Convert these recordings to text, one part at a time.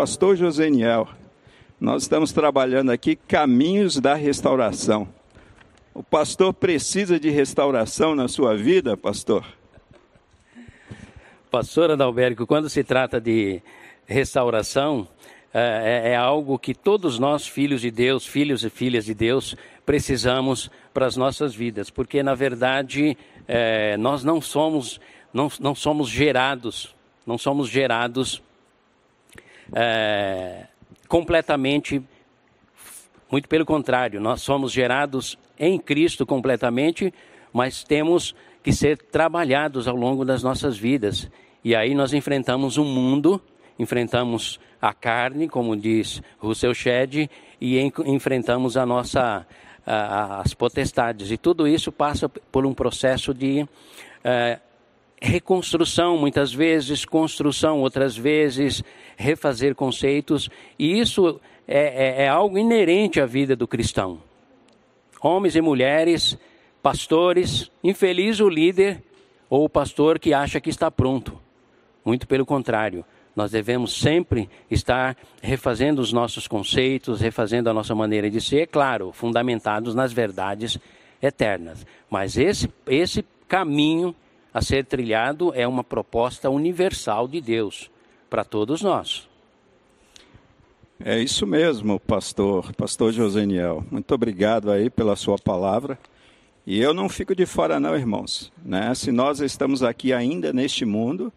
pastor Joseniel. Nós estamos trabalhando aqui caminhos da restauração. O pastor precisa de restauração na sua vida, pastor? Pastor Adalberto, quando se trata de restauração, é, é, é, algo que todos nós, filhos de Deus, filhos e filhas de Deus, precisamos para as nossas vidas, porque na verdade é, nós não somos, não, não somos gerados, não somos gerados é, completamente, muito pelo contrário, nós somos gerados em Cristo completamente, mas temos que ser trabalhados ao longo das nossas vidas. E aí nós enfrentamos um mundo, enfrentamos a carne, como diz Rousseau Shedd, e en enfrentamos a nossa, a, as potestades. E tudo isso passa por um processo de uh, reconstrução, muitas vezes, construção, outras vezes, refazer conceitos. E isso é, é, é algo inerente à vida do cristão. Homens e mulheres, pastores, infeliz o líder ou o pastor que acha que está pronto. Muito pelo contrário. Nós devemos sempre estar refazendo os nossos conceitos, refazendo a nossa maneira de ser, claro, fundamentados nas verdades eternas. Mas esse, esse caminho a ser trilhado é uma proposta universal de Deus para todos nós. É isso mesmo, pastor, pastor Joseniel. Muito obrigado aí pela sua palavra. E eu não fico de fora não, irmãos. Né? Se nós estamos aqui ainda neste mundo,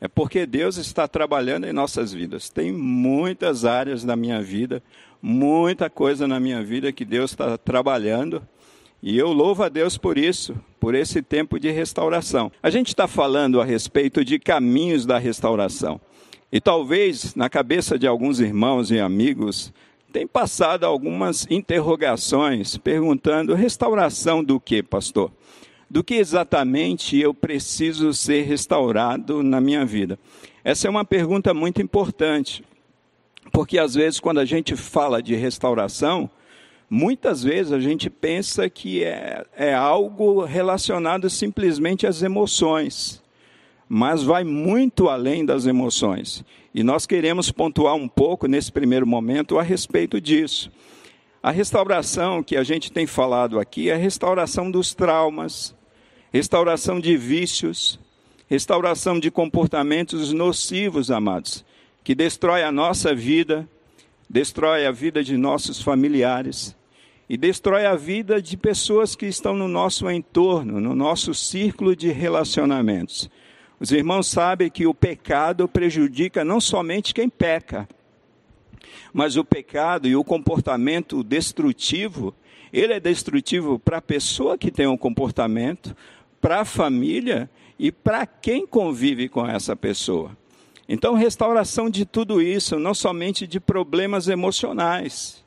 é porque Deus está trabalhando em nossas vidas. Tem muitas áreas da minha vida, muita coisa na minha vida que Deus está trabalhando. E eu louvo a Deus por isso, por esse tempo de restauração. A gente está falando a respeito de caminhos da restauração. E talvez na cabeça de alguns irmãos e amigos tem passado algumas interrogações perguntando: restauração do que, pastor? do que exatamente eu preciso ser restaurado na minha vida? Essa é uma pergunta muito importante, porque às vezes, quando a gente fala de restauração, muitas vezes a gente pensa que é, é algo relacionado simplesmente às emoções, mas vai muito além das emoções. E nós queremos pontuar um pouco nesse primeiro momento a respeito disso. A restauração que a gente tem falado aqui é a restauração dos traumas, restauração de vícios, restauração de comportamentos nocivos, amados, que destrói a nossa vida, destrói a vida de nossos familiares e destrói a vida de pessoas que estão no nosso entorno, no nosso círculo de relacionamentos. Os irmãos sabem que o pecado prejudica não somente quem peca, mas o pecado e o comportamento destrutivo, ele é destrutivo para a pessoa que tem um comportamento, para a família e para quem convive com essa pessoa. Então, restauração de tudo isso, não somente de problemas emocionais,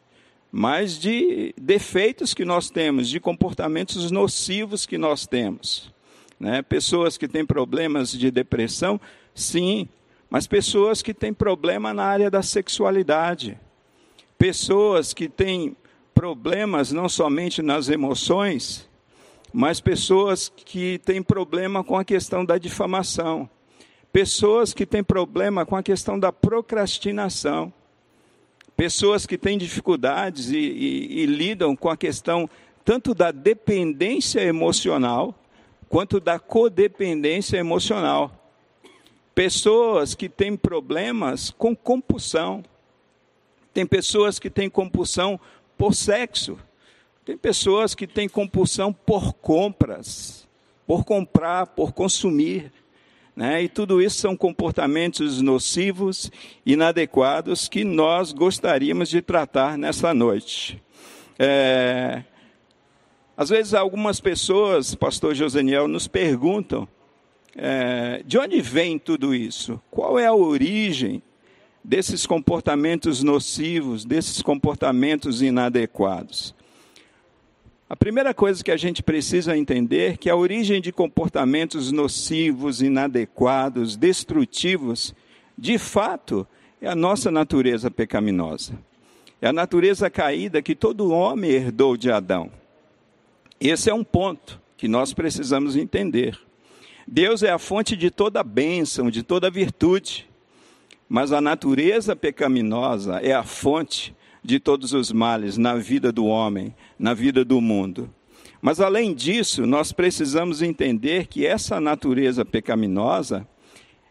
mas de defeitos que nós temos, de comportamentos nocivos que nós temos. Né? Pessoas que têm problemas de depressão, sim, mas pessoas que têm problema na área da sexualidade, pessoas que têm problemas não somente nas emoções, mas pessoas que têm problema com a questão da difamação, pessoas que têm problema com a questão da procrastinação, pessoas que têm dificuldades e, e, e lidam com a questão tanto da dependência emocional quanto da codependência emocional. Pessoas que têm problemas com compulsão. Tem pessoas que têm compulsão por sexo. Tem pessoas que têm compulsão por compras, por comprar, por consumir. Né? E tudo isso são comportamentos nocivos, inadequados, que nós gostaríamos de tratar nessa noite. É... Às vezes, algumas pessoas, pastor Joseniel, nos perguntam é... de onde vem tudo isso? Qual é a origem desses comportamentos nocivos, desses comportamentos inadequados? A primeira coisa que a gente precisa entender é que a origem de comportamentos nocivos, inadequados, destrutivos, de fato, é a nossa natureza pecaminosa. É a natureza caída que todo homem herdou de Adão. Esse é um ponto que nós precisamos entender. Deus é a fonte de toda bênção, de toda virtude. mas a natureza pecaminosa é a fonte de todos os males na vida do homem, na vida do mundo. Mas além disso, nós precisamos entender que essa natureza pecaminosa,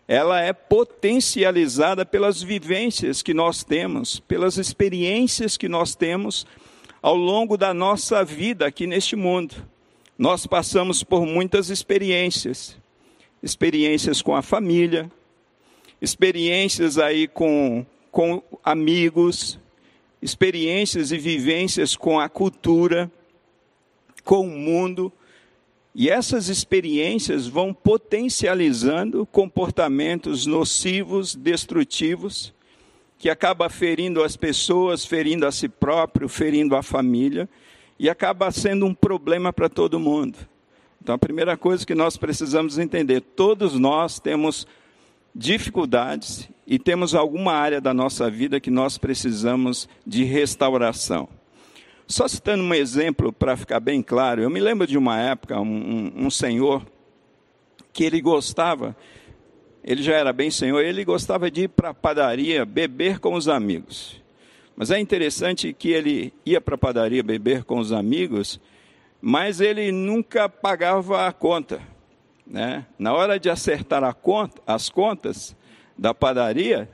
ela é potencializada pelas vivências que nós temos, pelas experiências que nós temos ao longo da nossa vida aqui neste mundo. Nós passamos por muitas experiências, experiências com a família, experiências aí com, com amigos, experiências e vivências com a cultura, com o mundo, e essas experiências vão potencializando comportamentos nocivos, destrutivos, que acaba ferindo as pessoas, ferindo a si próprio, ferindo a família, e acaba sendo um problema para todo mundo. Então, a primeira coisa que nós precisamos entender: todos nós temos dificuldades e temos alguma área da nossa vida que nós precisamos de restauração. Só citando um exemplo para ficar bem claro, eu me lembro de uma época, um, um, senhor que ele gostava, ele já era bem senhor, ele gostava de ir para a padaria beber com os amigos. Mas é interessante que ele ia para a padaria beber com os amigos, mas ele nunca pagava a conta. Né? Na hora de acertar conta, as contas da padaria,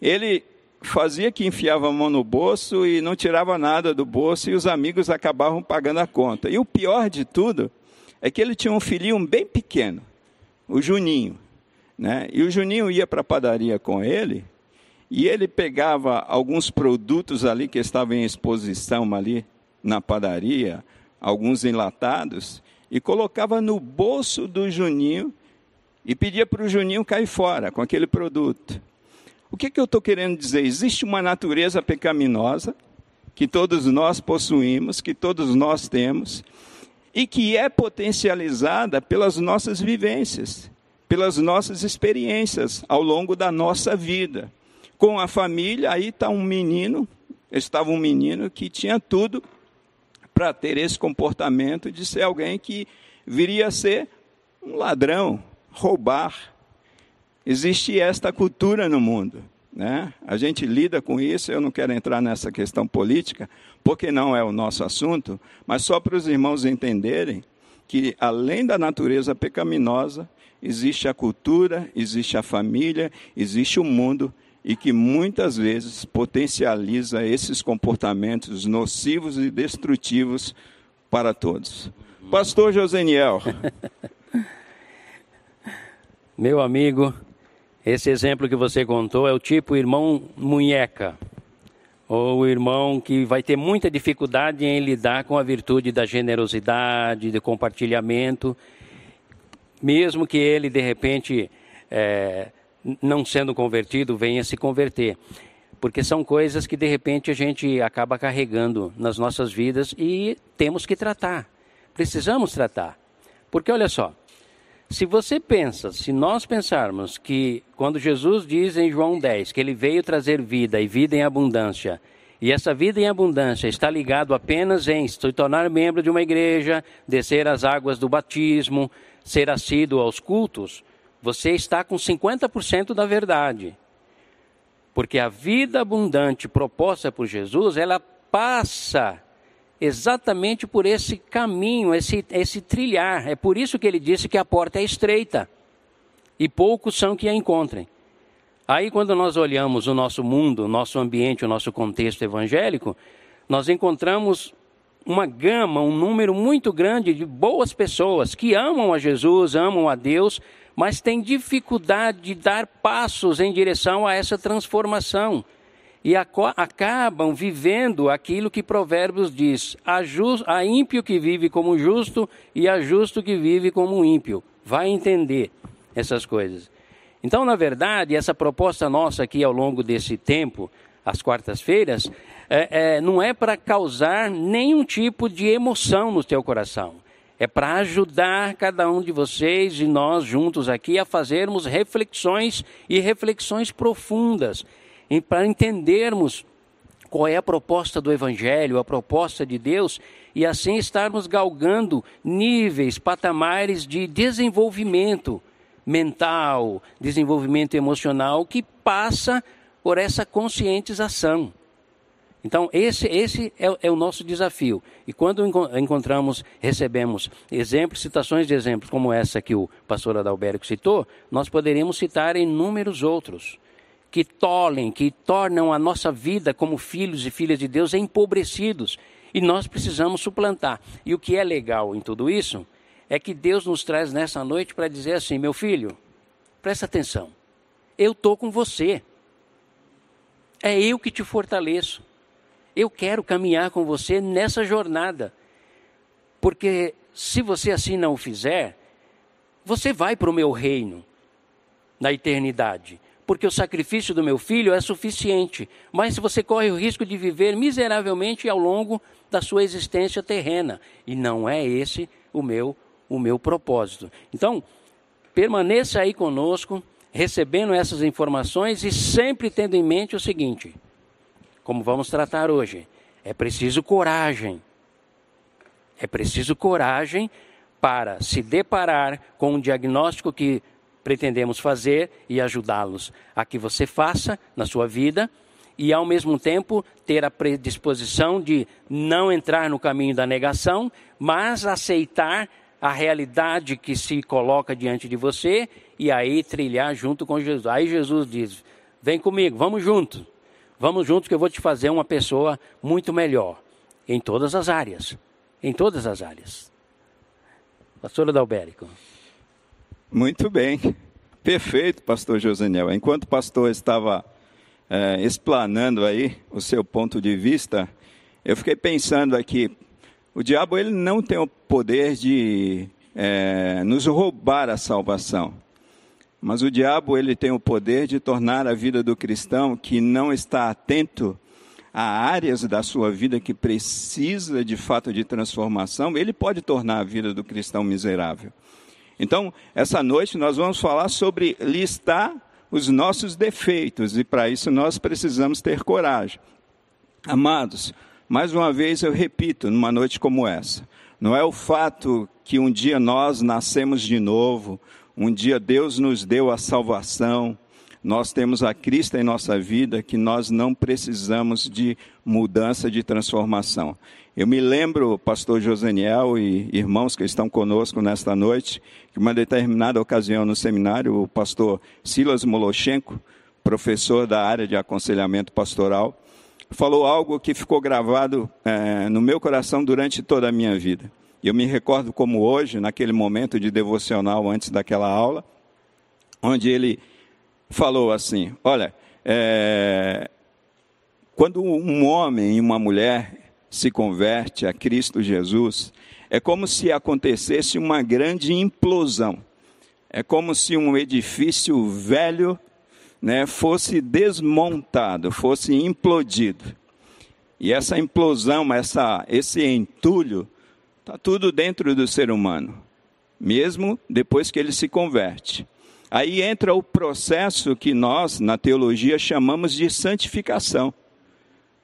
ele fazia que enfiava a mão no bolso e não tirava nada do bolso e os amigos acabavam pagando a conta. E o pior de tudo é que ele tinha um filhinho bem pequeno, o Juninho. Né? E o Juninho ia para a padaria com ele e ele pegava alguns produtos ali que estavam em exposição ali na padaria, alguns enlatados, e colocava no bolso do Juninho e pedia para o Juninho cair fora com aquele produto. O que, que eu estou querendo dizer? Existe uma natureza pecaminosa que todos nós possuímos, que todos nós temos, e que é potencializada pelas nossas vivências, pelas nossas experiências ao longo da nossa vida. Com a família, aí está um menino, estava um menino que tinha tudo para ter esse comportamento de ser alguém que viria a ser um ladrão, roubar, Existe esta cultura no mundo. Né? A gente lida com isso, eu não quero entrar nessa questão política, porque não é o nosso assunto, mas só para os irmãos entenderem que, além da natureza pecaminosa, existe a cultura, existe a família, existe o mundo, e que muitas vezes potencializa esses comportamentos nocivos e destrutivos para todos. Pastor Joseniel. Meu amigo, esse exemplo que você contou é o tipo irmão munheca, ou o irmão que vai ter muita dificuldade em lidar com a virtude da generosidade, de compartilhamento, mesmo que ele de repente, é, não sendo convertido, venha se converter. Porque são coisas que de repente a gente acaba carregando nas nossas vidas e temos que tratar. Precisamos tratar. Porque olha só, se você pensa, se nós pensarmos que quando Jesus diz em João 10 que ele veio trazer vida e vida em abundância, e essa vida em abundância está ligado apenas em se tornar membro de uma igreja, descer as águas do batismo, ser assíduo aos cultos, você está com 50% da verdade. Porque a vida abundante proposta por Jesus, ela passa exatamente por esse caminho, esse, esse trilhar. É por isso que ele disse que a porta é estreita e poucos são que a encontrem. Aí, quando nós olhamos o nosso mundo, o nosso ambiente, o nosso contexto evangélico, nós encontramos uma gama, um número muito grande de boas pessoas que amam a Jesus, amam a Deus, mas têm dificuldade de dar passos em direção a essa transformação e acabam vivendo aquilo que Provérbios diz: a, a ímpio que vive como justo e a justo que vive como ímpio. Vai entender essas coisas. Então, na verdade, essa proposta nossa aqui ao longo desse tempo, às quartas-feiras, é, é, não é para causar nenhum tipo de emoção no teu coração. É para ajudar cada um de vocês e nós juntos aqui a fazermos reflexões e reflexões profundas para entendermos qual é a proposta do Evangelho, a proposta de Deus, e assim estarmos galgando níveis, patamares de desenvolvimento, mental, desenvolvimento emocional que passa por essa conscientização. Então, esse, esse é, é, o nosso desafio. E quando encontramos, recebemos exemplos, citações de exemplos como essa que o pastor Adalberto citou, nós poderíamos citar inúmeros outros que tolhem, que tornam a nossa vida como filhos e filhas de Deus empobrecidos. E nós precisamos suplantar. E o que é legal em tudo isso é que Deus nos traz nessa noite para dizer assim: meu filho, presta atenção, eu estou com você. É eu que te fortaleço. Eu quero caminhar com você nessa jornada. Porque se você assim não o fizer, você vai para o meu reino na eternidade. Porque o sacrifício do meu filho é suficiente. Mas você corre o risco de viver miseravelmente ao longo da sua existência terrena. E não é esse o meu, o meu propósito. Então, permaneça aí conosco, recebendo essas informações e sempre tendo em mente o seguinte como vamos tratar hoje. É preciso coragem. É preciso coragem para se deparar com um diagnóstico que pretendemos fazer e ajudá-los a que você faça na sua vida e, ao mesmo tempo, ter a predisposição de não entrar no caminho da negação, mas aceitar a realidade que se coloca diante de você e aí trilhar junto com Jesus. Aí Jesus diz: Vem comigo, vamos juntos. Vamos juntos que eu vou te fazer uma pessoa muito melhor em todas as áreas. Em todas as áreas. Pastor Adalberico. Muito bem. Perfeito, pastor Joseniel. Enquanto o pastor estava é, explanando aí o seu ponto de vista, eu fiquei pensando aqui, o diabo ele não tem o poder de é, nos roubar a salvação. Mas o diabo ele tem o poder de tornar a vida do cristão que não está atento a áreas da sua vida que precisa de fato de transformação, ele pode tornar a vida do cristão miserável. Então, essa noite nós vamos falar sobre listar os nossos defeitos e para isso nós precisamos ter coragem. Amados, mais uma vez eu repito, numa noite como essa, não é o fato que um dia nós nascemos de novo, um dia Deus nos deu a salvação, nós temos a Cristo em nossa vida que nós não precisamos de mudança, de transformação. Eu me lembro, pastor Joseniel e irmãos que estão conosco nesta noite, que uma determinada ocasião no seminário, o pastor Silas Moloshenko, professor da área de aconselhamento pastoral, falou algo que ficou gravado é, no meu coração durante toda a minha vida. Eu me recordo como hoje, naquele momento de devocional antes daquela aula, onde ele falou assim: Olha, é, quando um homem e uma mulher se converte a Cristo Jesus, é como se acontecesse uma grande implosão. É como se um edifício velho né, fosse desmontado, fosse implodido. E essa implosão, essa, esse entulho, Está tudo dentro do ser humano, mesmo depois que ele se converte. Aí entra o processo que nós, na teologia, chamamos de santificação.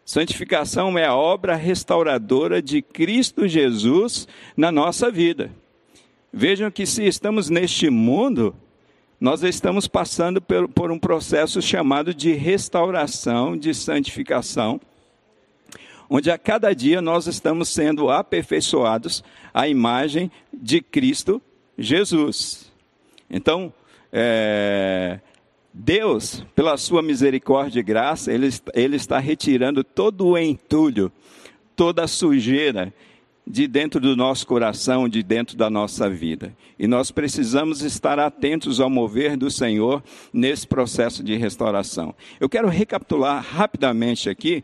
Santificação é a obra restauradora de Cristo Jesus na nossa vida. Vejam que se estamos neste mundo, nós estamos passando por, um processo chamado de restauração, de santificação onde a cada dia nós estamos sendo aperfeiçoados à imagem de Cristo Jesus. Então, é, Deus, pela sua misericórdia e graça, ele, ele está retirando todo o entulho, toda a sujeira de dentro do nosso coração, de dentro da nossa vida. E nós precisamos estar atentos ao mover do Senhor nesse processo de restauração. Eu quero recapitular rapidamente aqui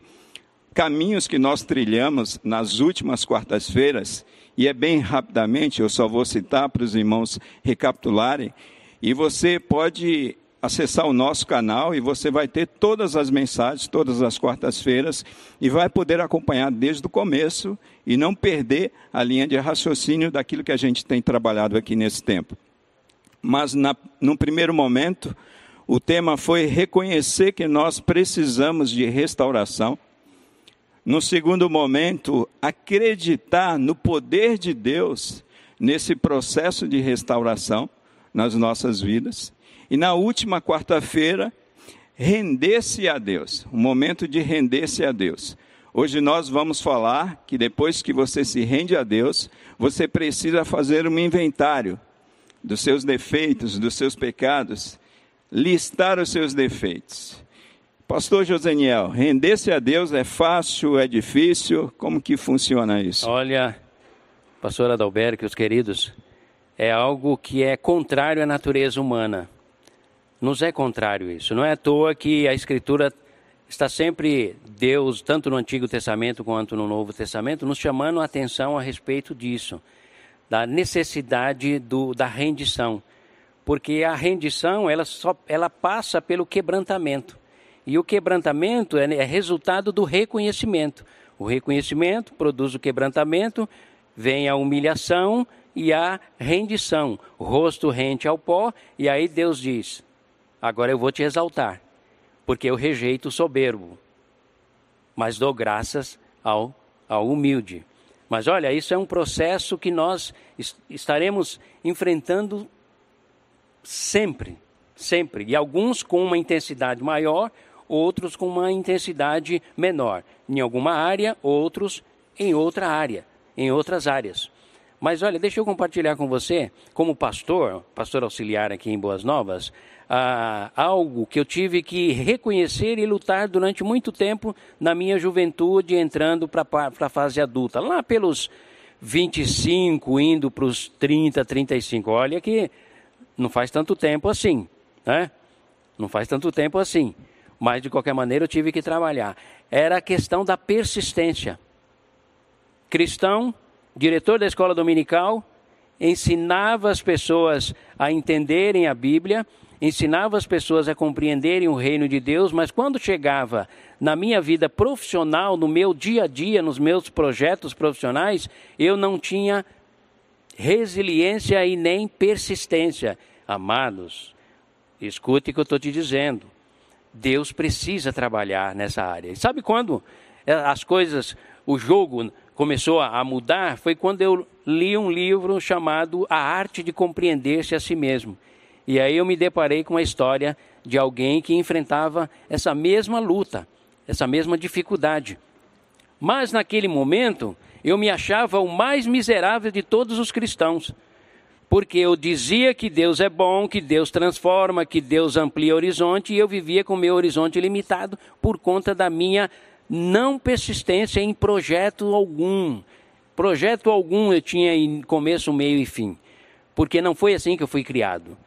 caminhos que nós trilhamos nas últimas quartas-feiras, e é bem rapidamente, eu só vou citar para os irmãos recapitularem, e você pode acessar o nosso canal e você vai ter todas as mensagens, todas as quartas-feiras, e vai poder acompanhar desde o começo e não perder a linha de raciocínio daquilo que a gente tem trabalhado aqui nesse tempo. Mas, na, num primeiro momento, o tema foi reconhecer que nós precisamos de restauração no segundo momento, acreditar no poder de Deus nesse processo de restauração. nas nossas vidas. E na última quarta-feira, render-se a Deus, um momento de render-se a Deus. Hoje nós vamos falar que depois que você se rende a Deus, você precisa fazer um inventário dos seus defeitos, dos seus pecados, listar os seus defeitos. Pastor Joseniel, render-se a Deus é fácil, é difícil? Como que funciona isso? Olha, pastor Adalberto, os queridos, é algo que é contrário à natureza humana. Nos é contrário isso. Não é à toa que a Escritura está sempre, Deus, tanto no Antigo Testamento quanto no Novo Testamento, nos chamando a atenção a respeito disso da necessidade do, da rendição. Porque a rendição, ela, só, ela passa pelo quebrantamento. E o quebrantamento é, é resultado do reconhecimento. O reconhecimento produz o quebrantamento, vem a humilhação e a rendição. O rosto rente ao pó, e aí Deus diz: Agora eu vou te exaltar, porque eu rejeito o soberbo, mas dou graças ao, ao humilde. Mas olha, isso é um processo que nós estaremos enfrentando sempre, sempre. E alguns com uma intensidade maior, outros com uma intensidade menor. Em alguma área, outros em outra área, em outras áreas. Mas olha, deixa eu compartilhar com você, como pastor, pastor auxiliar aqui em Boas Novas, ah, algo que eu tive que reconhecer e lutar durante muito tempo na minha juventude, entrando para a fase adulta, lá pelos 25, indo para os 30, 35. Olha que não faz tanto tempo assim, né? Não faz tanto tempo assim. Mas, de qualquer maneira, eu tive que trabalhar. Era a questão da persistência. Cristão, diretor da escola dominical, ensinava as pessoas a entenderem a Bíblia ensinava as pessoas a compreenderem o reino de Deus, mas quando chegava na minha vida profissional, no meu dia a dia, nos meus projetos profissionais, eu não tinha resiliência e nem persistência. Amados, escute o que eu estou te dizendo. Deus precisa trabalhar nessa área. E sabe quando eh, as coisas, o jogo começou a mudar? Foi quando eu li um livro chamado A Arte de Compreender-se a Si Mesmo. E aí eu me deparei com a história de alguém que enfrentava essa mesma luta, essa mesma dificuldade. Mas naquele momento, eu me achava o mais miserável de todos os cristãos. Porque eu dizia que Deus é bom, que Deus transforma, que Deus amplia o horizonte, e eu vivia com meu horizonte limitado por conta da minha não persistência em projeto algum. Projeto algum eu tinha em começo, meio e fim. Porque não foi assim que eu fui criado.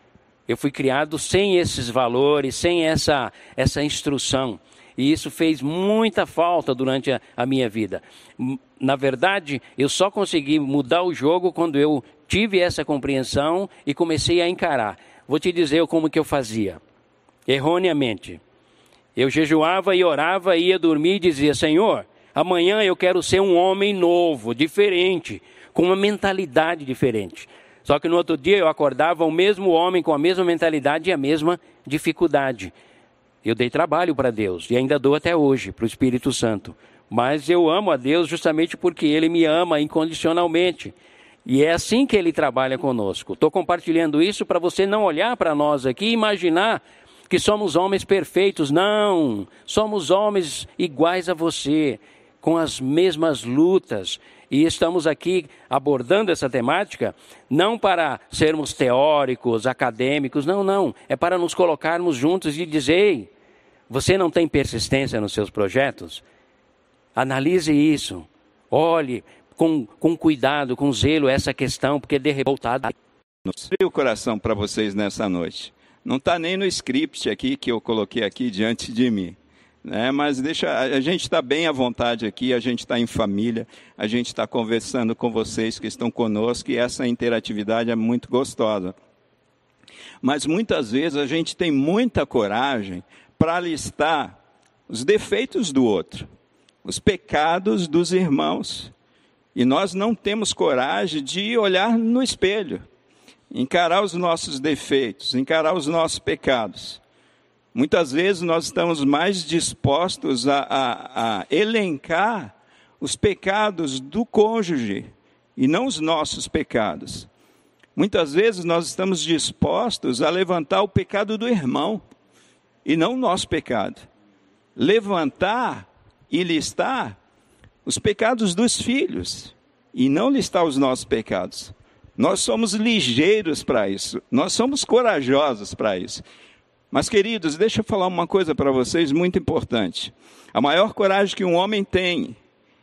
Eu fui criado sem esses valores, sem essa, essa instrução. E isso fez muita falta durante a, a, minha vida. Na verdade, eu só consegui mudar o jogo quando eu tive essa compreensão e comecei a encarar. Vou te dizer como que eu fazia. Erroneamente. Eu jejuava e orava, ia dormir e dizia: Senhor, amanhã eu quero ser um homem novo, diferente, com uma mentalidade diferente. Só que no outro dia eu acordava o mesmo homem com a mesma mentalidade e a mesma dificuldade. Eu dei trabalho para Deus e ainda dou até hoje para o Espírito Santo. Mas eu amo a Deus justamente porque Ele me ama incondicionalmente. E é assim que Ele trabalha conosco. Estou compartilhando isso para você não olhar para nós aqui e imaginar que somos homens perfeitos. Não! Somos homens iguais a você, com as mesmas lutas, e estamos aqui abordando essa temática não para sermos teóricos, acadêmicos, não, não. É para nos colocarmos juntos e dizer: Ei, você não tem persistência nos seus projetos? Analise isso. Olhe com, com cuidado, com zelo essa questão, porque de revoltado. o coração para vocês nessa noite. Não está nem no script aqui que eu coloquei aqui diante de mim. Né? Mas deixa, a gente está bem à vontade aqui, a gente está em família, a gente está conversando com vocês que estão conosco e essa interatividade é muito gostosa. Mas muitas vezes a gente tem muita coragem para listar os defeitos do outro, os pecados dos irmãos. E nós não temos coragem de olhar no espelho, encarar os nossos defeitos, encarar os nossos pecados. Muitas vezes nós estamos mais dispostos a, a, a elencar os pecados do cônjuge e não os nossos pecados. Muitas vezes nós estamos dispostos a levantar o pecado do irmão e não o nosso pecado. Levantar e listar os pecados dos filhos e não listar os nossos pecados. Nós somos ligeiros para isso, nós somos corajosos para isso. Mas, queridos, deixa eu falar uma coisa para vocês muito importante. A maior coragem que um homem tem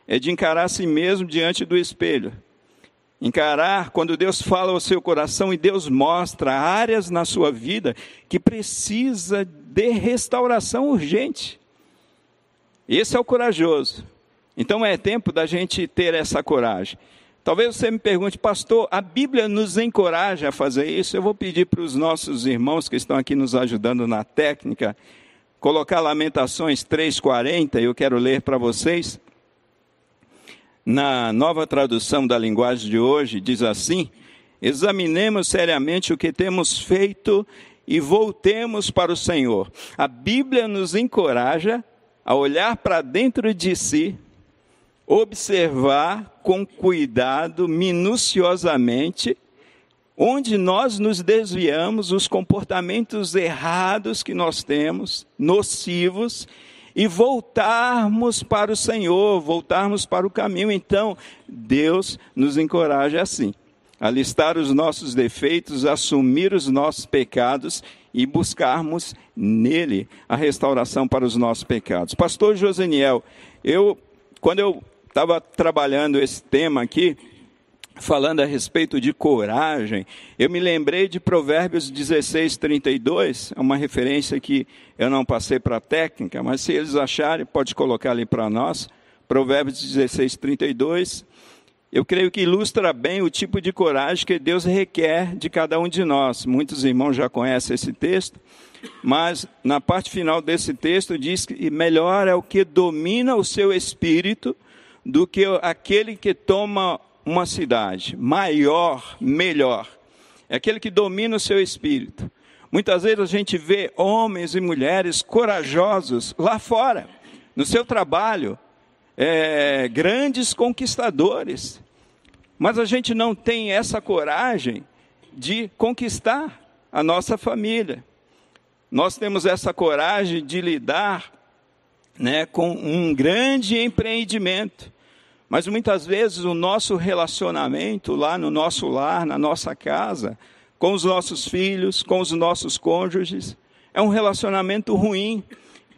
é de encarar a si mesmo diante do espelho. Encarar quando Deus fala ao seu coração e Deus mostra áreas na sua vida que precisa de restauração urgente. Esse é o corajoso. Então é tempo da gente ter essa coragem. Talvez você me pergunte, pastor, a Bíblia nos encoraja a fazer isso? Eu vou pedir para os nossos irmãos que estão aqui nos ajudando na técnica, colocar Lamentações 3,40, eu quero ler para vocês. Na nova tradução da linguagem de hoje, diz assim: examinemos seriamente o que temos feito e voltemos para o Senhor. A Bíblia nos encoraja a olhar para dentro de si observar com cuidado, minuciosamente, onde nós nos desviamos, os comportamentos errados que nós temos, nocivos, e voltarmos para o Senhor, voltarmos para o caminho. Então, Deus nos encoraja assim, a listar os nossos defeitos, assumir os nossos pecados e buscarmos nele a restauração para os nossos pecados. Pastor Joseniel, eu quando eu estava trabalhando esse tema aqui, falando a respeito de coragem, eu me lembrei de Provérbios 16, 32, é uma referência que eu não passei para a técnica, mas se eles acharem, pode colocar ali para nós. Provérbios 16, 32. Eu creio que ilustra bem o tipo de coragem que Deus requer de cada um de nós. Muitos irmãos já conhecem esse texto, mas na parte final desse texto diz que melhor é o que domina o seu espírito do que aquele que toma uma cidade. Maior, melhor. É aquele que domina o seu espírito. Muitas vezes a gente vê homens e mulheres corajosos lá fora, no seu trabalho, é, grandes conquistadores. Mas a gente não tem essa coragem de conquistar a nossa família. Nós temos essa coragem de lidar né, com um grande empreendimento. Mas muitas vezes o nosso relacionamento lá no nosso lar, na nossa casa, com os nossos filhos, com os nossos cônjuges, é um relacionamento ruim.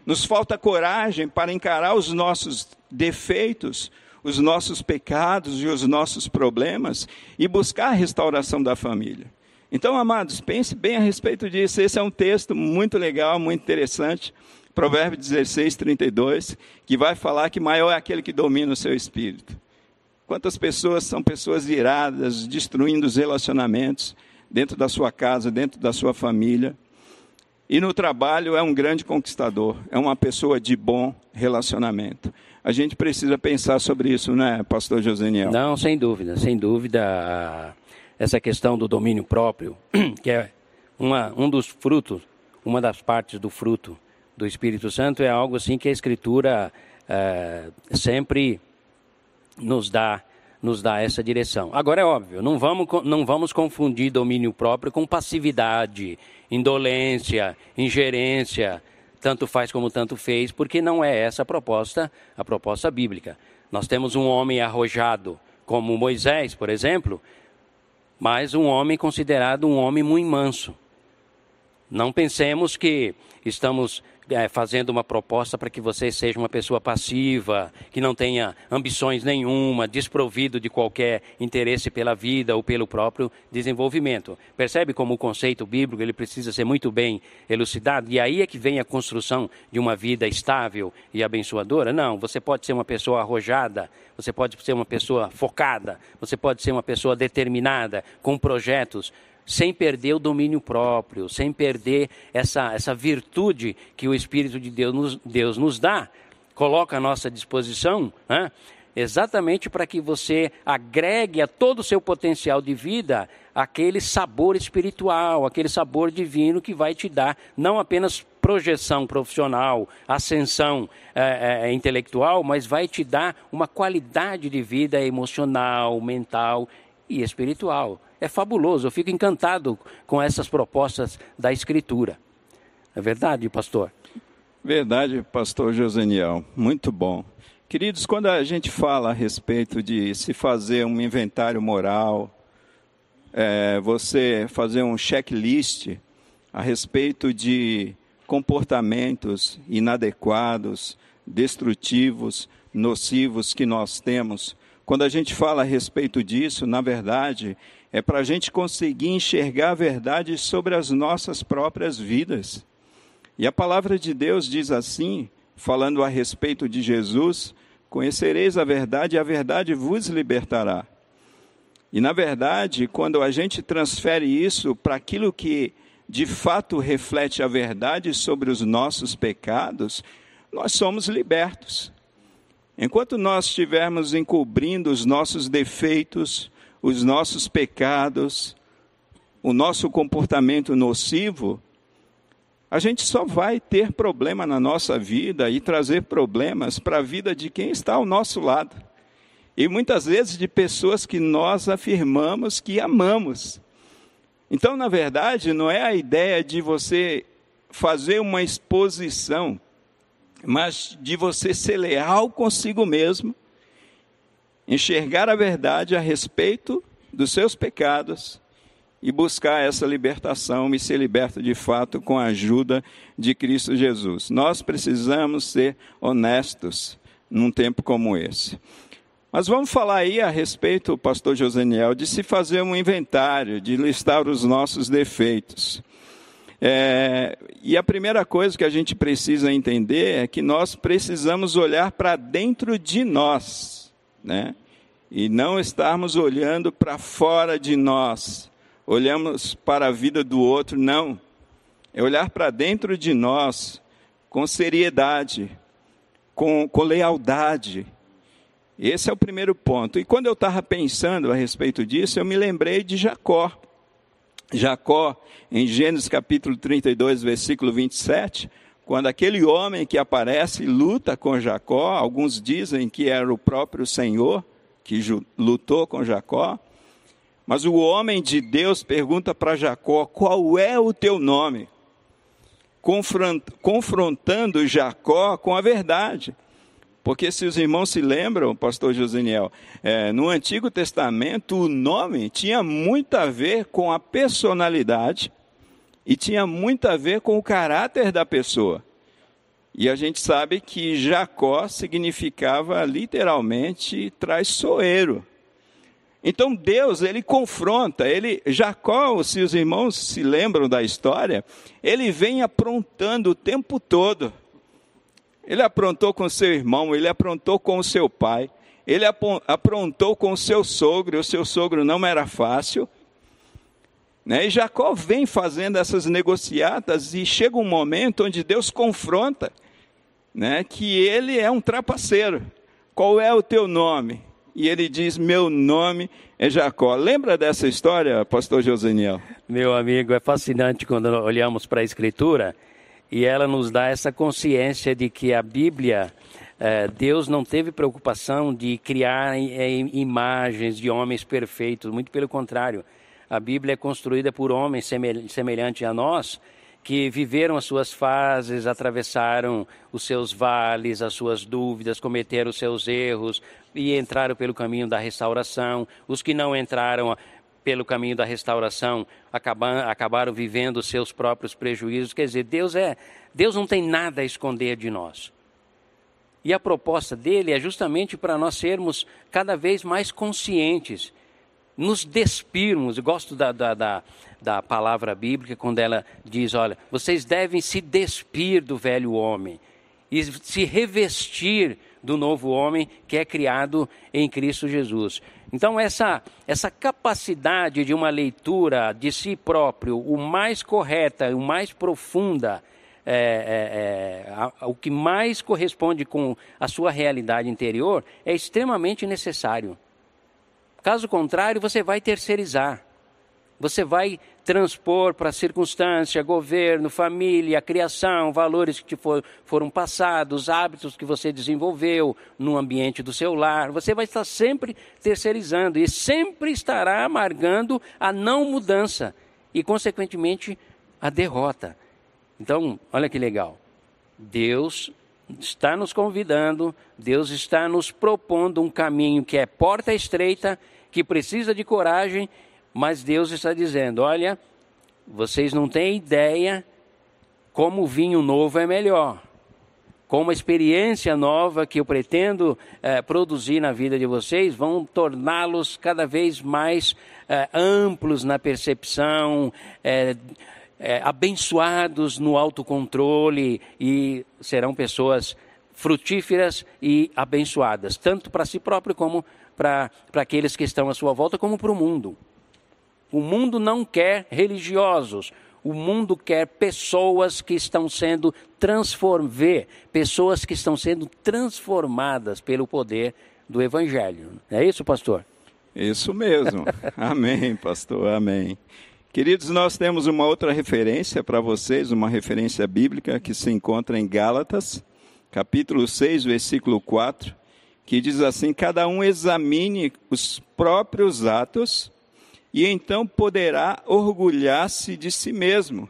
Nos falta coragem para encarar os nossos defeitos, os nossos pecados e os nossos problemas e buscar a restauração da família. Então, amados, pense bem a respeito disso. Esse é um texto muito legal, muito interessante. Provérbio 16, 32, que vai falar que maior é aquele que domina o seu espírito. Quantas pessoas são pessoas iradas, destruindo os relacionamentos dentro da sua casa, dentro da sua família. E no trabalho é um grande conquistador, é uma pessoa de bom relacionamento. A gente precisa pensar sobre isso, né, pastor Joseniel? Não, sem dúvida, sem dúvida. Essa questão do domínio próprio, que é uma, um dos frutos, uma das partes do fruto do Espírito Santo é algo assim que a Escritura é, sempre nos dá nos dá essa direção. Agora é óbvio, não vamos, não vamos confundir domínio próprio com passividade, indolência, ingerência, tanto faz como tanto fez, porque não é essa a proposta, a proposta bíblica. Nós temos um homem arrojado como Moisés, por exemplo, mas um homem considerado um homem muito manso. Não pensemos que estamos é, fazendo uma proposta para que você seja uma pessoa passiva, que não tenha ambições nenhuma, desprovido de qualquer interesse pela vida ou pelo próprio desenvolvimento. Percebe como o conceito bíblico ele precisa ser muito bem elucidado? E aí é que vem a construção de uma vida estável e abençoadora? Não, você pode ser uma pessoa arrojada, você pode ser uma pessoa focada, você pode ser uma pessoa determinada, com projetos, sem perder o domínio próprio, sem perder essa, essa virtude que o Espírito de Deus nos, Deus nos dá, coloca à nossa disposição, né? exatamente para que você agregue a todo o seu potencial de vida aquele sabor espiritual, aquele sabor divino que vai te dar não apenas projeção profissional, ascensão é, é, intelectual, mas vai te dar uma qualidade de vida emocional, mental e espiritual. É fabuloso, eu fico encantado com essas propostas da Escritura. É verdade, pastor? Verdade, pastor Joseniel. Muito bom. Queridos, quando a gente fala a respeito de se fazer um inventário moral, é, você fazer um checklist a respeito de comportamentos inadequados, destrutivos, nocivos que nós temos. Quando a gente fala a respeito disso, na verdade, é para a gente conseguir enxergar a verdade sobre as nossas próprias vidas. E a palavra de Deus diz assim, falando a respeito de Jesus: Conhecereis a verdade e a verdade vos libertará. E, na verdade, quando a gente transfere isso para aquilo que de fato reflete a verdade sobre os nossos pecados, nós somos libertos. Enquanto nós estivermos encobrindo os nossos defeitos, os nossos pecados, o nosso comportamento nocivo, a gente só vai ter problema na nossa vida e trazer problemas para a vida de quem está ao nosso lado. E muitas vezes de pessoas que nós afirmamos que amamos. Então, na verdade, não é a ideia de você fazer uma exposição, mas de você ser leal consigo mesmo, enxergar a verdade a respeito dos seus pecados e buscar essa libertação e ser liberto de fato com a ajuda de Cristo Jesus. Nós precisamos ser honestos num tempo como esse. Mas vamos falar aí a respeito, pastor Joseniel, de se fazer um inventário, de listar os nossos defeitos. É, e a primeira coisa que a gente precisa entender é que nós precisamos olhar para dentro de nós, né? E não estarmos olhando para fora de nós, olhamos para a vida do outro, não. É olhar para dentro de nós com seriedade, com, com lealdade, esse é o primeiro ponto. E quando eu estava pensando a respeito disso, eu me lembrei de Jacó. Jacó, em Gênesis capítulo 32, versículo 27, quando aquele homem que aparece luta com Jacó, alguns dizem que era o próprio Senhor que lutou com Jacó, mas o homem de Deus pergunta para Jacó: qual é o teu nome? Confrontando Jacó com a verdade. Porque se os irmãos se lembram, pastor Joseniel, é, no Antigo Testamento o nome tinha muito a ver com a personalidade e tinha muito a ver com o caráter da pessoa. E a gente sabe que Jacó significava literalmente traiçoeiro. Então Deus, ele confronta, ele Jacó, se os irmãos se lembram da história, ele vem aprontando o tempo todo ele aprontou com seu irmão, ele aprontou com o seu pai, ele aprontou com o seu sogro, o seu sogro não era fácil. Né? E Jacó vem fazendo essas negociatas e chega um momento onde Deus confronta né, que ele é um trapaceiro. Qual é o teu nome? E ele diz: Meu nome é Jacó. Lembra dessa história, pastor Joseniel? Meu amigo, é fascinante quando olhamos para a Escritura e ela nos dá essa consciência de que a Bíblia, eh, Deus não teve preocupação de criar eh, imagens de homens perfeitos, muito pelo contrário. A Bíblia é construída por homens semelhantes a nós, que viveram as suas fases, atravessaram os seus vales, as suas dúvidas, cometeram os seus erros e entraram pelo caminho da restauração. Os que não entraram pelo caminho da restauração, acabaram, acabaram vivendo os seus próprios prejuízos. Quer dizer, Deus é, Deus não tem nada a esconder de nós. E a proposta dele é justamente para nós sermos cada vez mais conscientes, nos despirmos. Eu gosto da, da, da, da palavra bíblica quando ela diz: olha, vocês devem se despir do velho homem e se revestir do novo homem que é criado em Cristo Jesus. Então, essa, essa capacidade de uma leitura de si próprio, o mais correta, o mais profunda, é, é, é, a, o que mais corresponde com a sua realidade interior, é extremamente necessário. Caso contrário, você vai terceirizar. Você vai transpor para a circunstância, governo, família, criação, valores que te for, foram passados, hábitos que você desenvolveu no ambiente do seu lar. Você vai estar sempre terceirizando e sempre estará amargando a não mudança e, consequentemente, a derrota. Então, olha que legal. Deus está nos convidando, Deus está nos propondo um caminho que é porta estreita, que precisa de coragem, mas Deus está dizendo: olha, vocês não têm ideia como o vinho novo é melhor. Como a experiência nova que eu pretendo eh, produzir na vida de vocês vão torná-los cada vez mais eh, amplos na percepção, eh, é, abençoados no autocontrole e serão pessoas frutíferas e abençoadas, tanto para si próprio como para aqueles que estão à sua volta, como para o mundo. O mundo não quer religiosos, o mundo quer pessoas que estão sendo transformadas, pessoas que estão sendo transformadas pelo poder do Evangelho. É isso, pastor? Isso mesmo. amém, pastor. Amém. Queridos, nós temos uma outra referência para vocês, uma referência bíblica que se encontra em Gálatas, capítulo 6, versículo 4, que diz assim: Cada um examine os próprios atos e então poderá orgulhar-se de si mesmo,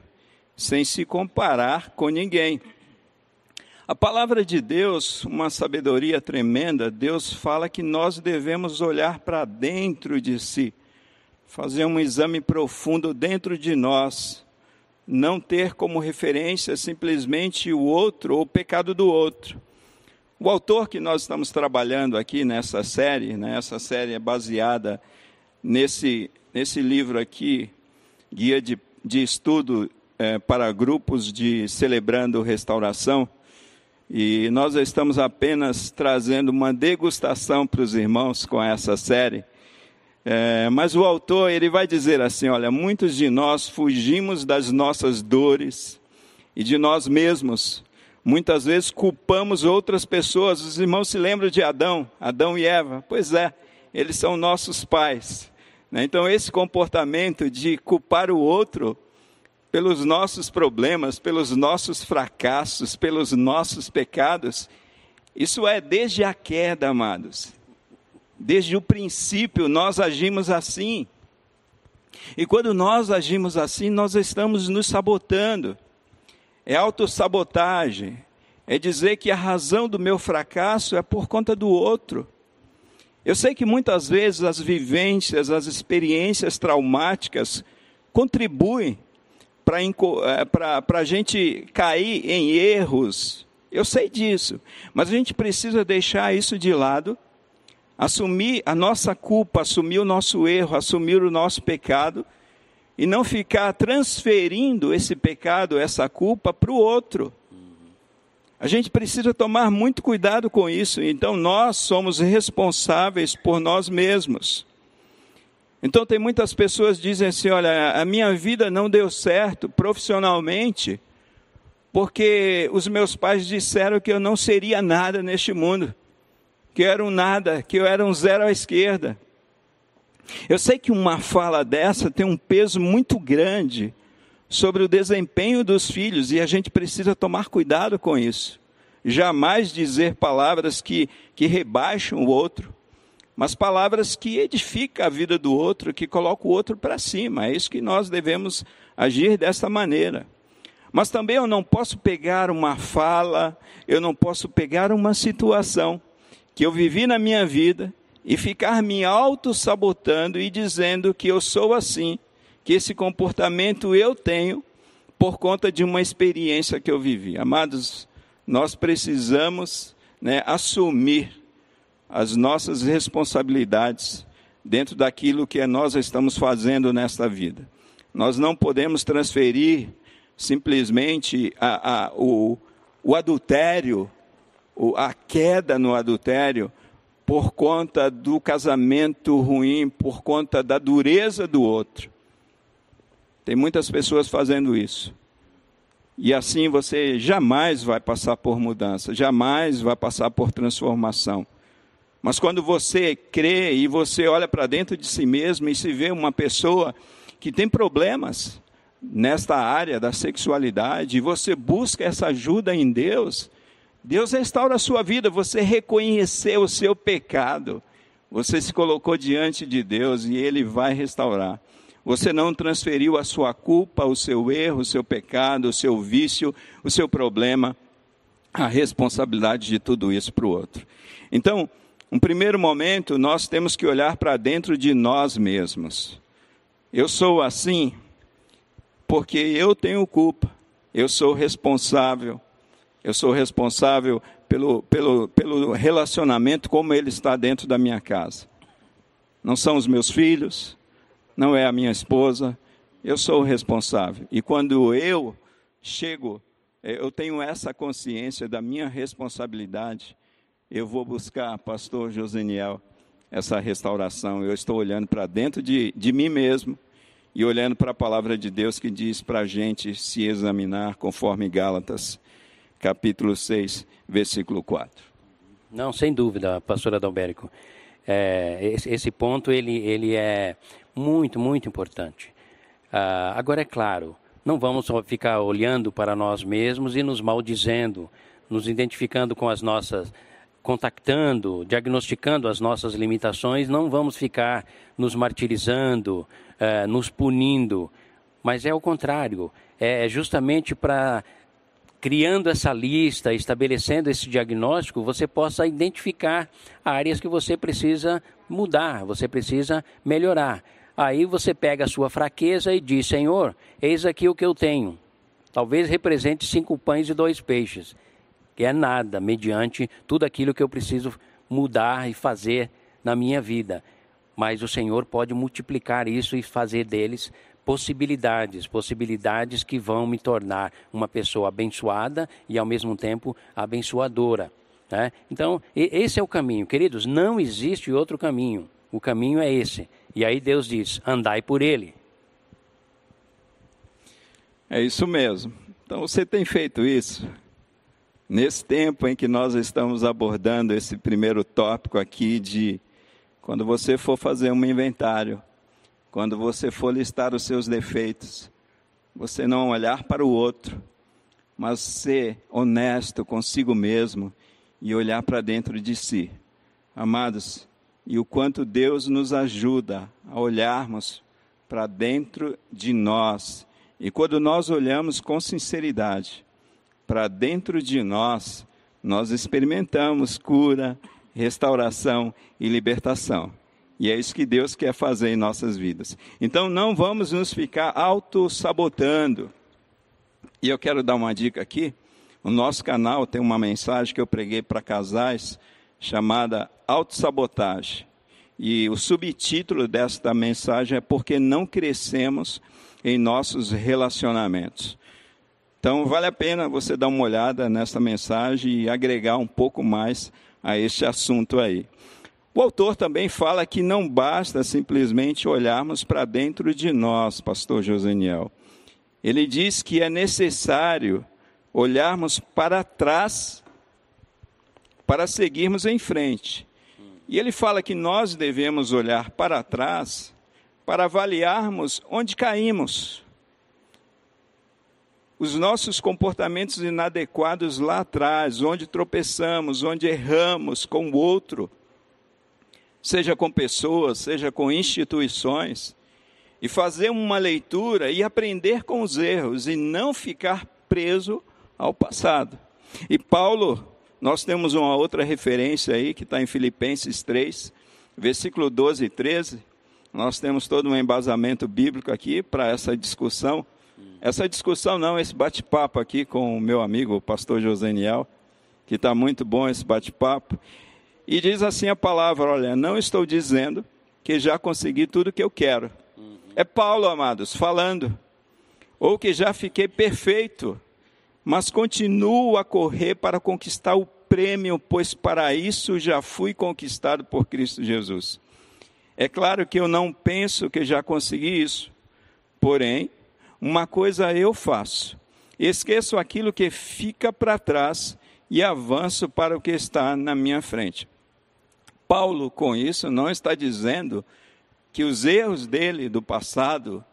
sem se comparar com ninguém. A palavra de Deus, uma sabedoria tremenda, Deus fala que nós devemos olhar para dentro de si fazer um exame profundo dentro de nós, não ter como referência simplesmente o outro ou o pecado do outro. O autor que nós estamos trabalhando aqui nessa série, né, essa série é baseada nesse, nesse livro aqui, Guia de, de Estudo é, para Grupos de Celebrando Restauração, e nós estamos apenas trazendo uma degustação para os irmãos com essa série. É, mas o autor ele vai dizer assim: olha, muitos de nós fugimos das nossas dores e de nós mesmos. Muitas vezes culpamos outras pessoas. Os irmãos se lembram de Adão, Adão e Eva. Pois é, eles são nossos pais. Né? Então, esse comportamento de culpar o outro pelos nossos problemas, pelos nossos fracassos, pelos nossos pecados, isso é desde a queda, amados. Desde o princípio nós agimos assim. E quando nós agimos assim, nós estamos nos sabotando. É autossabotagem. É dizer que a razão do meu fracasso é por conta do outro. Eu sei que muitas vezes as vivências, as experiências traumáticas contribuem para eh, a gente cair em erros. Eu sei disso. Mas a gente precisa deixar isso de lado assumir a nossa culpa, assumir o nosso erro, assumir o nosso pecado e não ficar transferindo esse pecado, essa culpa para o outro. A gente precisa tomar muito cuidado com isso, então nós somos responsáveis por nós mesmos. Então tem muitas pessoas que dizem assim, olha, a minha vida não deu certo profissionalmente, porque os meus pais disseram que eu não seria nada neste mundo que eu era um nada, que eu era um zero à esquerda. Eu sei que uma fala dessa tem um peso muito grande sobre o desempenho dos filhos e a gente precisa tomar cuidado com isso. Jamais dizer palavras que, que rebaixam o outro, mas palavras que edificam a vida do outro, que colocam o outro para cima. É isso que nós devemos agir dessa maneira. Mas também eu não posso pegar uma fala, eu não posso pegar uma situação que eu vivi na minha vida e ficar me auto-sabotando e dizendo que eu sou assim, que esse comportamento eu tenho por conta de uma experiência que eu vivi. Amados, nós precisamos né, assumir as nossas responsabilidades dentro daquilo que nós estamos fazendo nesta vida. Nós não podemos transferir simplesmente a, a, o, o adultério a queda no adultério por conta do casamento ruim, por conta da dureza do outro. Tem muitas pessoas fazendo isso. E assim você jamais vai passar por mudança, jamais vai passar por transformação. Mas quando você crê e você olha para dentro de si mesmo e se vê uma pessoa que tem problemas nesta área da sexualidade, e você busca essa ajuda em Deus, Deus restaura a sua vida, você reconheceu o seu pecado, você se colocou diante de Deus e Ele vai restaurar. Você não transferiu a sua culpa, o seu erro, o seu pecado, o seu vício, o seu problema, a responsabilidade de tudo isso para o outro. Então, um primeiro momento, nós temos que olhar para dentro de nós mesmos. Eu sou assim porque eu tenho culpa, eu sou responsável, eu sou responsável pelo, pelo, pelo relacionamento como ele está dentro da minha casa. Não são os meus filhos, não é a minha esposa, eu sou o responsável. E quando eu chego, é, eu tenho essa consciência da minha responsabilidade, eu vou buscar, pastor Joseniel, essa restauração. Eu estou olhando para dentro de, de mim mesmo e olhando para a palavra de Deus que diz para a gente se examinar conforme Gálatas, capítulo 6, versículo 4. Não, sem dúvida, pastor Adalberico. É, esse, esse, ponto ele, ele é muito, muito importante. Ah, agora, é claro, não vamos ficar olhando para nós mesmos e nos maldizendo, nos identificando com as nossas, contactando, diagnosticando as nossas limitações, não vamos ficar nos martirizando, eh, nos punindo, mas é o contrário, é justamente para criando essa lista, estabelecendo esse diagnóstico, você possa identificar áreas que você precisa mudar, você precisa melhorar. Aí você pega a sua fraqueza e diz: Senhor, eis aqui o que eu tenho. Talvez represente cinco pães e dois peixes, que é nada, mediante tudo aquilo que eu preciso mudar e fazer na minha vida. Mas o Senhor pode multiplicar isso e fazer deles possibilidades, possibilidades que vão me tornar uma pessoa abençoada e ao mesmo tempo abençoadora. Né? Então, esse é o caminho, queridos. Não existe outro caminho. O caminho é esse. E aí Deus diz: andai por ele. É isso mesmo. Então você tem feito isso. Nesse tempo em que nós estamos abordando esse primeiro tópico aqui de quando você for fazer um inventário, quando você for listar os seus defeitos, você não olhar para o outro, mas ser honesto consigo mesmo e olhar para dentro de si. Amados, e o quanto Deus nos ajuda a olharmos para dentro de nós. E quando nós olhamos com sinceridade para dentro de nós, nós experimentamos cura, restauração e libertação. E é isso que Deus quer fazer em nossas vidas. Então não vamos nos ficar auto-sabotando. E eu quero dar uma dica aqui. O nosso canal tem uma mensagem que eu preguei para casais chamada Autossabotagem. E o subtítulo desta mensagem é Porque não crescemos em nossos relacionamentos. Então vale a pena você dar uma olhada nessa mensagem e agregar um pouco mais a este assunto aí. O autor também fala que não basta simplesmente olharmos para dentro de nós, pastor Joseniel. Ele diz que é necessário olharmos para trás para seguirmos em frente. E ele fala que nós devemos olhar para trás para avaliarmos onde caímos. Os nossos comportamentos inadequados lá atrás, onde tropeçamos, onde erramos com o outro seja com pessoas, seja com instituições, e fazer uma leitura e aprender com os erros e não ficar preso ao passado. E Paulo, nós temos uma outra referência aí que está em Filipenses 3, versículo 12 e 13. Nós temos todo um embasamento bíblico aqui para essa discussão. Essa discussão não, esse bate-papo aqui com o meu amigo, o pastor Joseniel, que está muito bom esse bate-papo. E diz assim a palavra: olha, não estou dizendo que já consegui tudo que eu quero. Uhum. É Paulo, amados, falando. Ou que já fiquei perfeito, mas continuo a correr para conquistar o prêmio, pois para isso já fui conquistado por Cristo Jesus. É claro que eu não penso que já consegui isso, porém, uma coisa eu faço: esqueço aquilo que fica para trás e avanço para o que está na minha frente. Paulo, com isso, não está dizendo que os erros dele do passado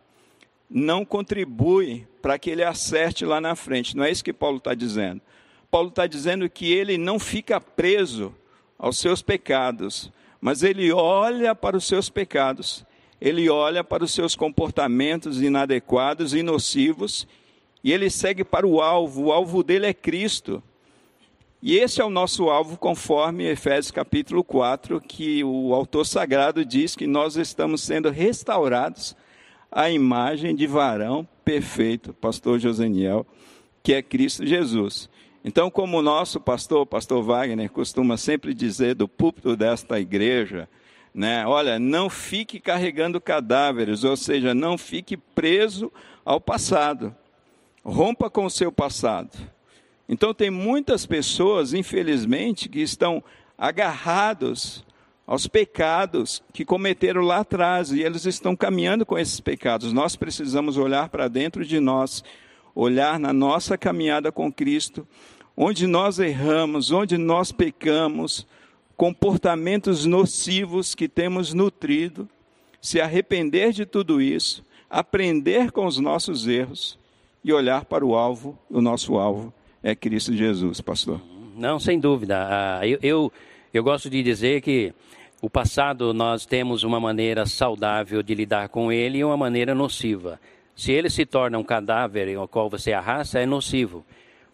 não contribui para que ele acerte lá na frente. Não é isso que Paulo está dizendo. Paulo está dizendo que ele não fica preso aos seus pecados, mas ele olha para os seus pecados, ele olha para os seus comportamentos inadequados e nocivos, e ele segue para o alvo. O alvo dele é Cristo. E esse é o nosso alvo, conforme Efésios capítulo 4, que o autor sagrado diz que nós estamos sendo restaurados à imagem de varão perfeito, pastor Joseniel, que é Cristo Jesus. Então, como o nosso pastor, pastor Wagner, costuma sempre dizer do púlpito desta igreja, né, olha, não fique carregando cadáveres, ou seja, não fique preso ao passado. Rompa com o seu passado. Então, tem muitas pessoas, infelizmente, que estão agarrados aos pecados que cometeram lá atrás e eles estão caminhando com esses pecados. Nós precisamos olhar para dentro de nós, olhar na nossa caminhada com Cristo, onde nós erramos, onde nós pecamos, comportamentos nocivos que temos nutrido, se arrepender de tudo isso, aprender com os nossos erros e olhar para o alvo, o nosso alvo é Cristo Jesus, pastor. Não, sem dúvida. Ah, eu, eu, eu gosto de dizer que o passado nós temos uma maneira saudável de lidar com ele e uma maneira nociva. Se ele se torna um cadáver ao qual você arrasta, é nocivo.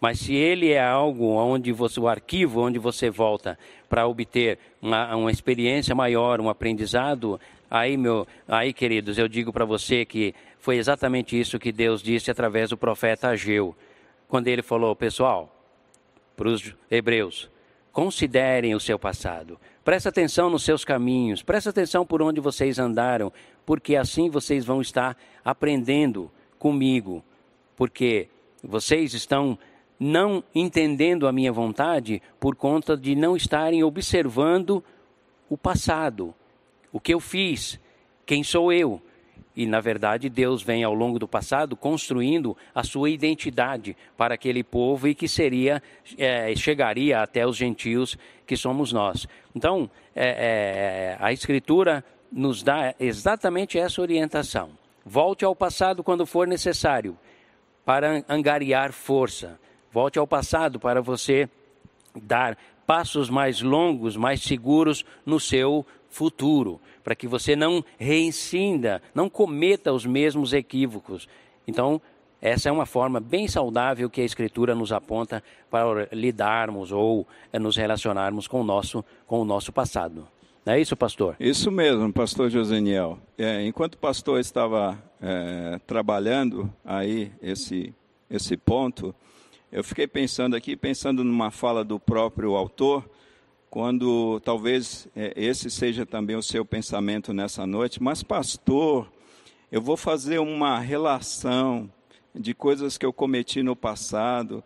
Mas se ele é algo onde você, o arquivo onde você volta para obter uma, uma experiência maior, um aprendizado, aí, meu, aí, queridos, eu digo para você que foi exatamente isso que Deus disse através do profeta Ageu, quando ele falou, pessoal, para os hebreus, considerem o seu passado, presta atenção nos seus caminhos, presta atenção por onde vocês andaram, porque assim vocês vão estar aprendendo comigo, porque vocês estão não entendendo a minha vontade por conta de não estarem observando o passado, o que eu fiz, quem sou eu. E, na verdade, Deus vem ao longo do passado construindo a sua identidade para aquele povo e que seria, é, chegaria até os gentios que somos nós. Então, é, é, a Escritura nos dá exatamente essa orientação. Volte ao passado quando for necessário, para angariar força. Volte ao passado para você dar passos mais longos, mais seguros no seu futuro, para que você não reincida, não cometa os mesmos equívocos. Então, essa é uma forma bem saudável que a Escritura nos aponta para lidarmos ou eh, nos relacionarmos com o nosso, com o nosso passado. Não é isso, pastor? Isso mesmo, pastor Joseniel. É, enquanto o pastor estava é, trabalhando aí esse, esse ponto, eu fiquei pensando aqui, pensando numa fala do próprio autor, quando talvez é, esse seja também o seu pensamento nessa noite, mas pastor, eu vou fazer uma relação de coisas que eu cometi no passado,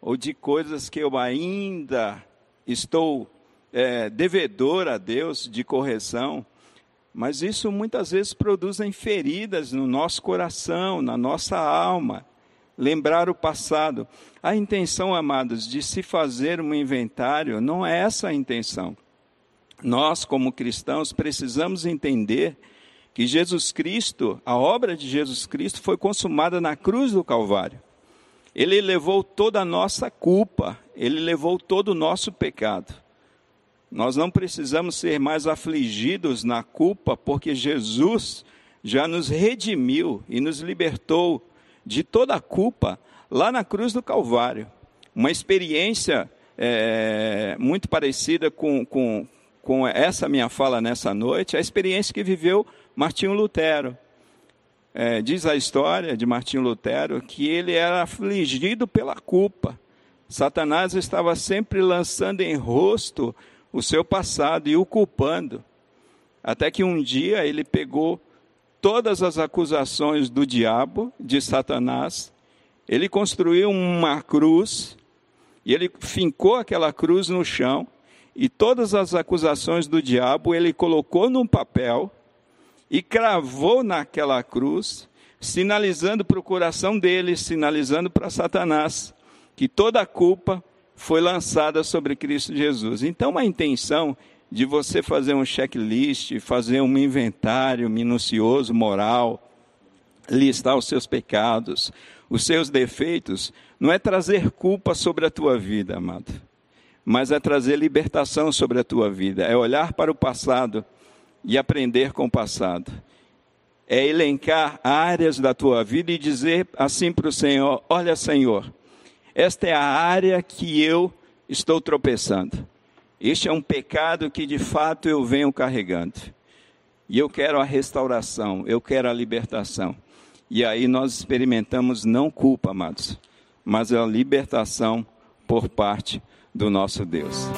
ou de coisas que eu ainda estou é, devedor a Deus de correção, mas isso muitas vezes produz feridas no nosso coração, na nossa alma. Lembrar o passado. A intenção, amados, de se fazer um inventário não é essa a intenção. Nós, como cristãos, precisamos entender que Jesus Cristo, a obra de Jesus Cristo, foi consumada na cruz do Calvário. Ele levou toda a nossa culpa, ele levou todo o nosso pecado. Nós não precisamos ser mais afligidos na culpa, porque Jesus já nos redimiu e nos libertou de toda a culpa lá na cruz do Calvário. Uma experiência é, muito parecida com, com, com essa minha fala nessa noite, a experiência que viveu Martinho Lutero. É, diz a história de Martinho Lutero que ele era afligido pela culpa. Satanás estava sempre lançando em rosto o seu passado e o culpando. Até que um dia ele pegou todas as acusações do diabo, de Satanás, ele construiu uma cruz e ele fincou aquela cruz no chão e todas as acusações do diabo ele colocou num papel e cravou naquela cruz, sinalizando para o coração dele, sinalizando para Satanás que toda a culpa foi lançada sobre Cristo Jesus. Então, a intenção de você fazer um checklist, fazer um inventário minucioso, moral, listar os seus pecados, os seus defeitos, não é trazer culpa sobre a tua vida, amado, mas é trazer libertação sobre a tua vida, é olhar para o passado e aprender com o passado. É elencar áreas da tua vida e dizer assim para o Senhor: Olha, Senhor, esta é a área que eu estou tropeçando. Este é um pecado que de fato eu venho carregando. E eu quero a restauração, eu quero a libertação. E aí nós experimentamos não culpa, amados, mas a libertação por parte do nosso Deus.